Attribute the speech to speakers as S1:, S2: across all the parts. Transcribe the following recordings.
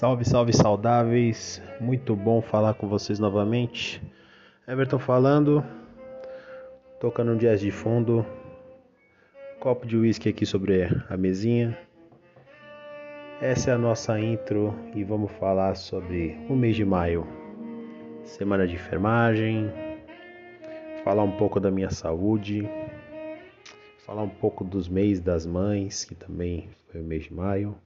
S1: Salve, salve saudáveis! Muito bom falar com vocês novamente. Everton falando, tocando um jazz de fundo, copo de uísque aqui sobre a mesinha. Essa é a nossa intro e vamos falar sobre o mês de maio, semana de enfermagem, falar um pouco da minha saúde, falar um pouco dos meses das mães, que também foi o mês de maio.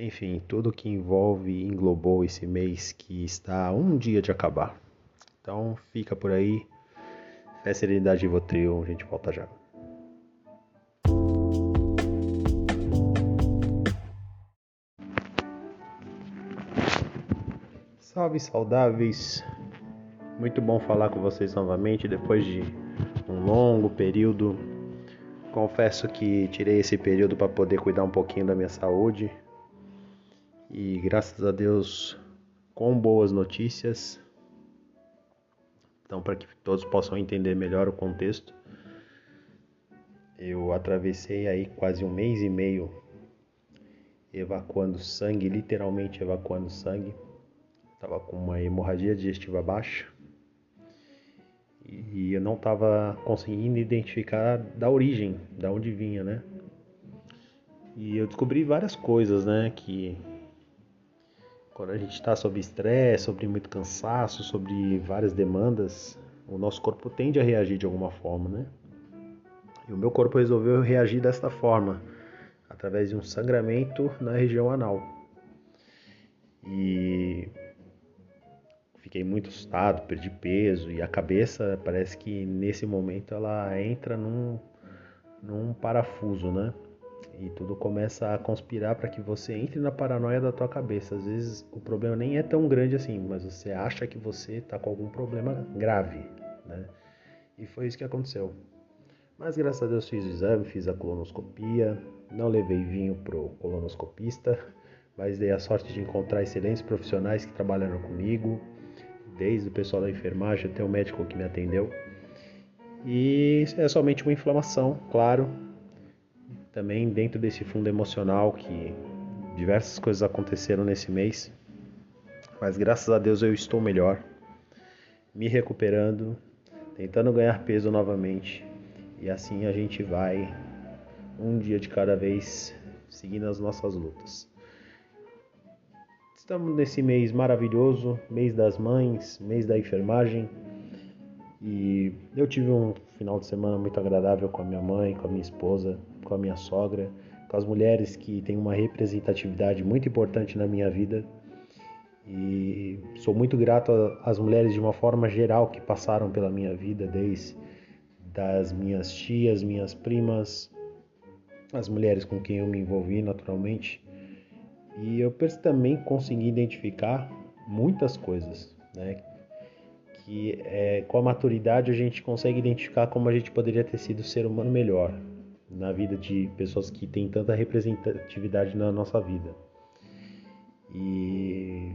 S1: Enfim, tudo que envolve e englobou esse mês que está a um dia de acabar. Então fica por aí. Fé, serenidade e Votril, a gente volta já. Salve saudáveis! Muito bom falar com vocês novamente depois de um longo período. Confesso que tirei esse período para poder cuidar um pouquinho da minha saúde, e graças a Deus com boas notícias. Então, para que todos possam entender melhor o contexto, eu atravessei aí quase um mês e meio evacuando sangue, literalmente evacuando sangue. Tava com uma hemorragia digestiva baixa e eu não estava conseguindo identificar da origem, da onde vinha, né? E eu descobri várias coisas, né, que quando a gente está sob estresse, sobre muito cansaço, sobre várias demandas, o nosso corpo tende a reagir de alguma forma, né? E o meu corpo resolveu reagir desta forma, através de um sangramento na região anal. E fiquei muito assustado, perdi peso e a cabeça parece que nesse momento ela entra num, num parafuso, né? E tudo começa a conspirar para que você entre na paranoia da tua cabeça. Às vezes o problema nem é tão grande assim, mas você acha que você está com algum problema grave, né? E foi isso que aconteceu. Mas graças a Deus fiz o exame, fiz a colonoscopia, não levei vinho pro colonoscopista, mas dei a sorte de encontrar excelentes profissionais que trabalharam comigo, desde o pessoal da enfermagem até o médico que me atendeu. E é somente uma inflamação, claro, também dentro desse fundo emocional que diversas coisas aconteceram nesse mês, mas graças a Deus eu estou melhor, me recuperando, tentando ganhar peso novamente e assim a gente vai um dia de cada vez seguindo as nossas lutas. Estamos nesse mês maravilhoso, mês das mães, mês da enfermagem. E eu tive um final de semana muito agradável com a minha mãe, com a minha esposa, com a minha sogra, com as mulheres que têm uma representatividade muito importante na minha vida. E sou muito grato às mulheres de uma forma geral que passaram pela minha vida, desde das minhas tias, minhas primas, as mulheres com quem eu me envolvi naturalmente. E eu também consegui identificar muitas coisas, né? Que é, com a maturidade a gente consegue identificar como a gente poderia ter sido ser humano melhor na vida de pessoas que têm tanta representatividade na nossa vida. E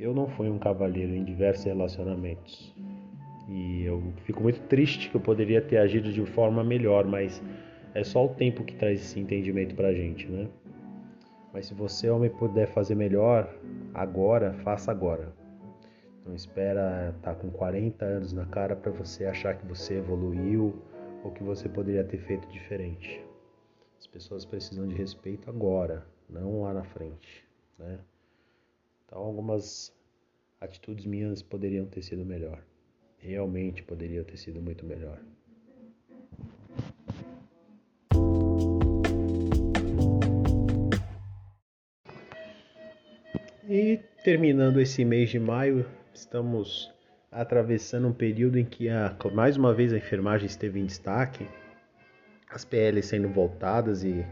S1: eu não fui um cavalheiro em diversos relacionamentos. E eu fico muito triste que eu poderia ter agido de forma melhor, mas é só o tempo que traz esse entendimento pra gente, né? Mas se você, homem, puder fazer melhor agora, faça agora. Não espera estar tá com 40 anos na cara para você achar que você evoluiu ou que você poderia ter feito diferente. As pessoas precisam de respeito agora, não lá na frente, né? Então algumas atitudes minhas poderiam ter sido melhor. Realmente poderiam ter sido muito melhor. E terminando esse mês de maio, estamos atravessando um período em que a, mais uma vez a enfermagem esteve em destaque, as PLs sendo voltadas e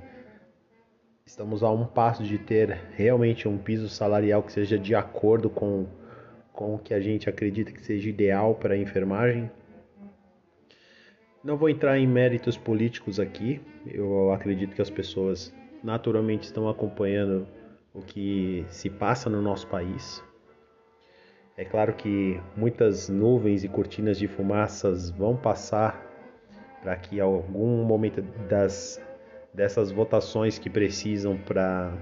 S1: estamos a um passo de ter realmente um piso salarial que seja de acordo com, com o que a gente acredita que seja ideal para a enfermagem. Não vou entrar em méritos políticos aqui, eu acredito que as pessoas naturalmente estão acompanhando o que se passa no nosso país. É claro que muitas nuvens e cortinas de fumaças vão passar para que algum momento das dessas votações que precisam para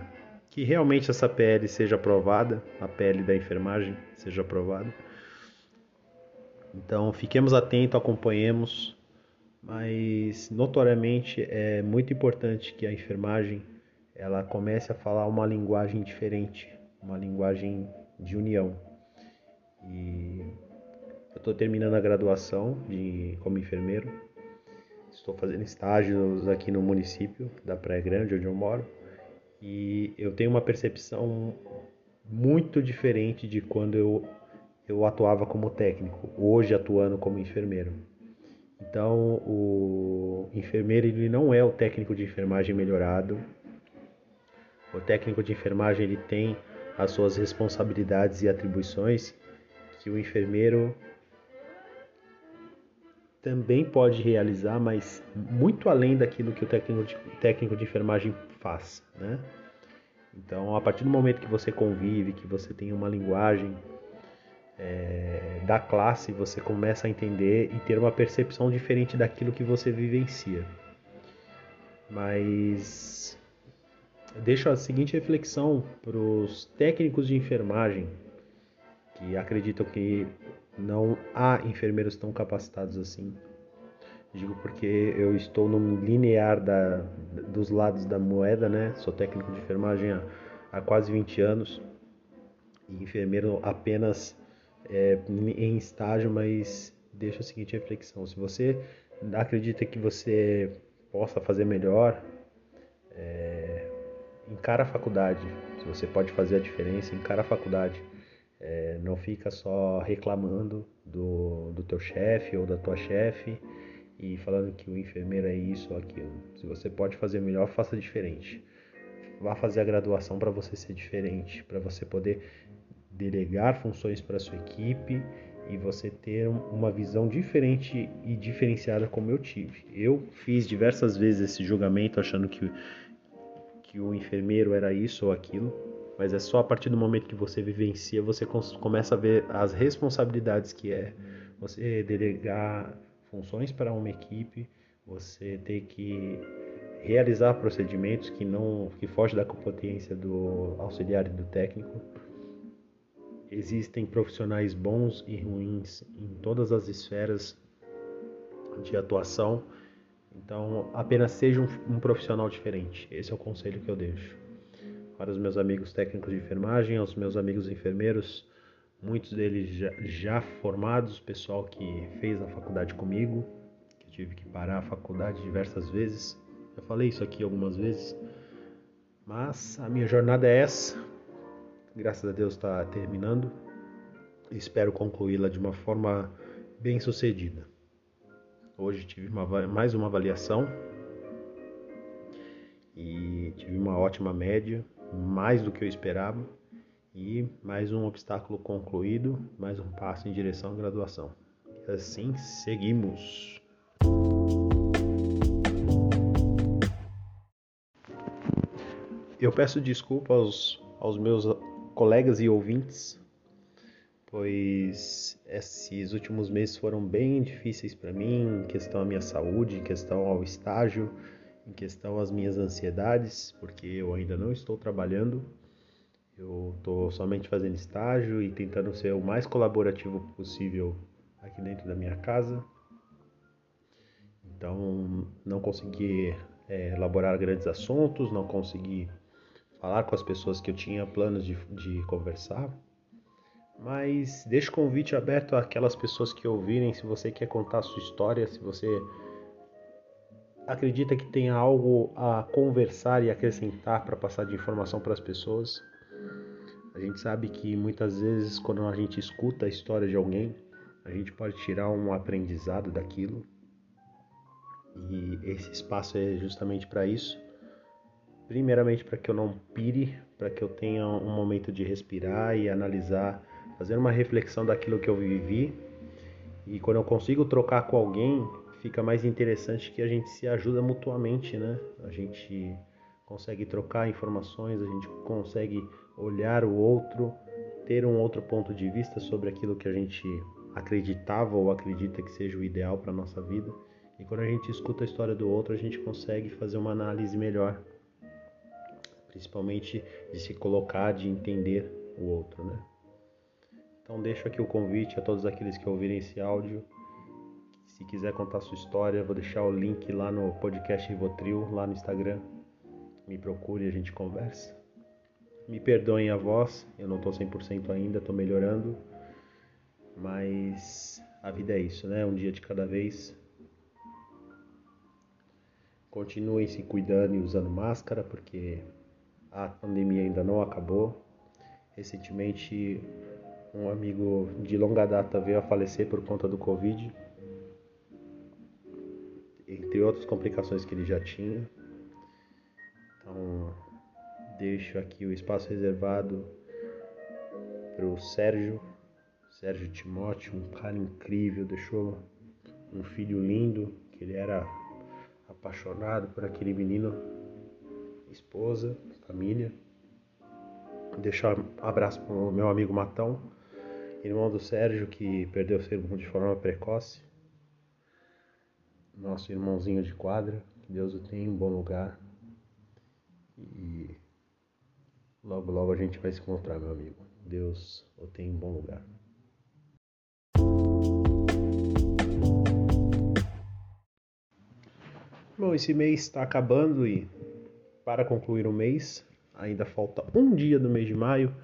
S1: que realmente essa PL seja aprovada, a PL da enfermagem seja aprovada. Então fiquemos atentos, acompanhemos, mas notoriamente é muito importante que a enfermagem ela comece a falar uma linguagem diferente, uma linguagem de união. Estou terminando a graduação de como enfermeiro, estou fazendo estágios aqui no município da Praia Grande, onde eu moro, e eu tenho uma percepção muito diferente de quando eu, eu atuava como técnico, hoje atuando como enfermeiro. Então, o enfermeiro ele não é o técnico de enfermagem melhorado. O técnico de enfermagem ele tem as suas responsabilidades e atribuições que o enfermeiro também pode realizar, mas muito além daquilo que o técnico de, técnico de enfermagem faz, né? Então, a partir do momento que você convive, que você tem uma linguagem é, da classe, você começa a entender e ter uma percepção diferente daquilo que você vivencia. Mas deixo a seguinte reflexão para os técnicos de enfermagem que acreditam que não há enfermeiros tão capacitados assim. Digo porque eu estou no linear da, dos lados da moeda, né? Sou técnico de enfermagem há, há quase 20 anos e enfermeiro apenas é, em estágio, mas deixa a seguinte reflexão: se você acredita que você possa fazer melhor, é, encara a faculdade. Se você pode fazer a diferença, encara a faculdade. É, não fica só reclamando do, do teu chefe ou da tua chefe e falando que o enfermeiro é isso ou aquilo. Se você pode fazer melhor, faça diferente. Vá fazer a graduação para você ser diferente, para você poder delegar funções para sua equipe e você ter uma visão diferente e diferenciada como eu tive. Eu fiz diversas vezes esse julgamento achando que, que o enfermeiro era isso ou aquilo mas é só a partir do momento que você vivencia, você começa a ver as responsabilidades que é você delegar funções para uma equipe, você ter que realizar procedimentos que não que fogem da competência do auxiliar e do técnico. Existem profissionais bons e ruins em todas as esferas de atuação. Então, apenas seja um, um profissional diferente. Esse é o conselho que eu deixo para os meus amigos técnicos de enfermagem, aos meus amigos enfermeiros, muitos deles já, já formados, pessoal que fez a faculdade comigo, que tive que parar a faculdade diversas vezes. Já falei isso aqui algumas vezes, mas a minha jornada é essa. Graças a Deus está terminando. Espero concluí-la de uma forma bem sucedida. Hoje tive uma, mais uma avaliação e tive uma ótima média mais do que eu esperava e mais um obstáculo concluído, mais um passo em direção à graduação. E assim seguimos. Eu peço desculpa aos, aos meus colegas e ouvintes, pois esses últimos meses foram bem difíceis para mim, em questão à minha saúde, em questão ao estágio em questão às minhas ansiedades, porque eu ainda não estou trabalhando. Eu estou somente fazendo estágio e tentando ser o mais colaborativo possível aqui dentro da minha casa. Então, não consegui é, elaborar grandes assuntos, não consegui falar com as pessoas que eu tinha planos de, de conversar. Mas deixo o convite aberto àquelas pessoas que ouvirem, se você quer contar a sua história, se você acredita que tem algo a conversar e acrescentar para passar de informação para as pessoas. A gente sabe que muitas vezes quando a gente escuta a história de alguém, a gente pode tirar um aprendizado daquilo. E esse espaço é justamente para isso. Primeiramente para que eu não pire, para que eu tenha um momento de respirar e analisar, fazer uma reflexão daquilo que eu vivi. E quando eu consigo trocar com alguém, fica mais interessante que a gente se ajuda mutuamente, né? A gente consegue trocar informações, a gente consegue olhar o outro, ter um outro ponto de vista sobre aquilo que a gente acreditava ou acredita que seja o ideal para nossa vida. E quando a gente escuta a história do outro, a gente consegue fazer uma análise melhor, principalmente de se colocar, de entender o outro, né? Então deixo aqui o convite a todos aqueles que ouvirem esse áudio. Se quiser contar sua história, vou deixar o link lá no podcast Rivotril, lá no Instagram. Me procure e a gente conversa. Me perdoem a voz, eu não estou 100% ainda, estou melhorando. Mas a vida é isso, né? Um dia de cada vez. Continuem se cuidando e usando máscara, porque a pandemia ainda não acabou. Recentemente, um amigo de longa data veio a falecer por conta do Covid, entre outras complicações que ele já tinha. Então, deixo aqui o espaço reservado para o Sérgio, Sérgio Timóteo, um cara incrível, deixou um filho lindo, que ele era apaixonado por aquele menino, esposa, família. Deixar um abraço para o meu amigo Matão, irmão do Sérgio, que perdeu seu irmão de forma precoce. Nosso irmãozinho de quadra, que Deus o tenha em bom lugar. E logo, logo a gente vai se encontrar, meu amigo. Deus o tenha em bom lugar. Bom, esse mês está acabando e para concluir o mês, ainda falta um dia do mês de maio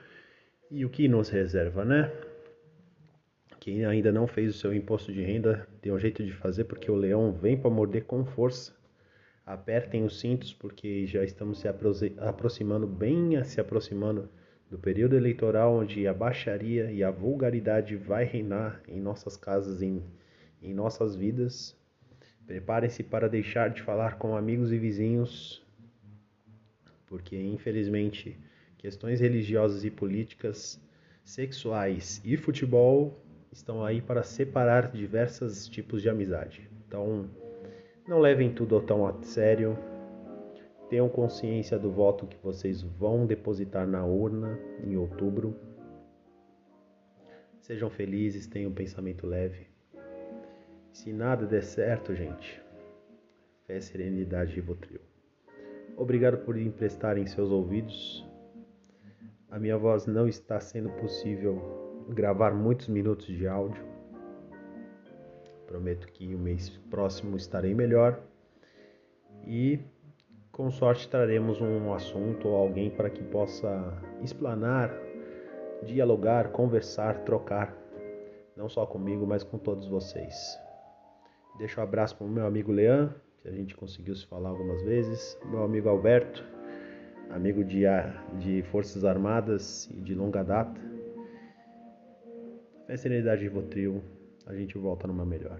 S1: e o que nos reserva, né? Quem ainda não fez o seu imposto de renda, tem um jeito de fazer porque o leão vem para morder com força. Apertem os cintos porque já estamos se aproximando, bem se aproximando do período eleitoral onde a baixaria e a vulgaridade vai reinar em nossas casas, em, em nossas vidas. Preparem-se para deixar de falar com amigos e vizinhos, porque infelizmente questões religiosas e políticas, sexuais e futebol estão aí para separar diversos tipos de amizade. Então, não levem tudo tão a sério. Tenham consciência do voto que vocês vão depositar na urna em outubro. Sejam felizes, tenham um pensamento leve. Se nada der certo, gente, fé, serenidade e Rivotril. Obrigado por emprestarem seus ouvidos. A minha voz não está sendo possível gravar muitos minutos de áudio. Prometo que o mês próximo estarei melhor e com sorte traremos um assunto ou alguém para que possa explanar, dialogar, conversar, trocar, não só comigo, mas com todos vocês. Deixo um abraço para o meu amigo Leão, que a gente conseguiu se falar algumas vezes, meu amigo Alberto, amigo de, de Forças Armadas e de longa data. Fé, serenidade e Rivotril, a gente volta numa melhor.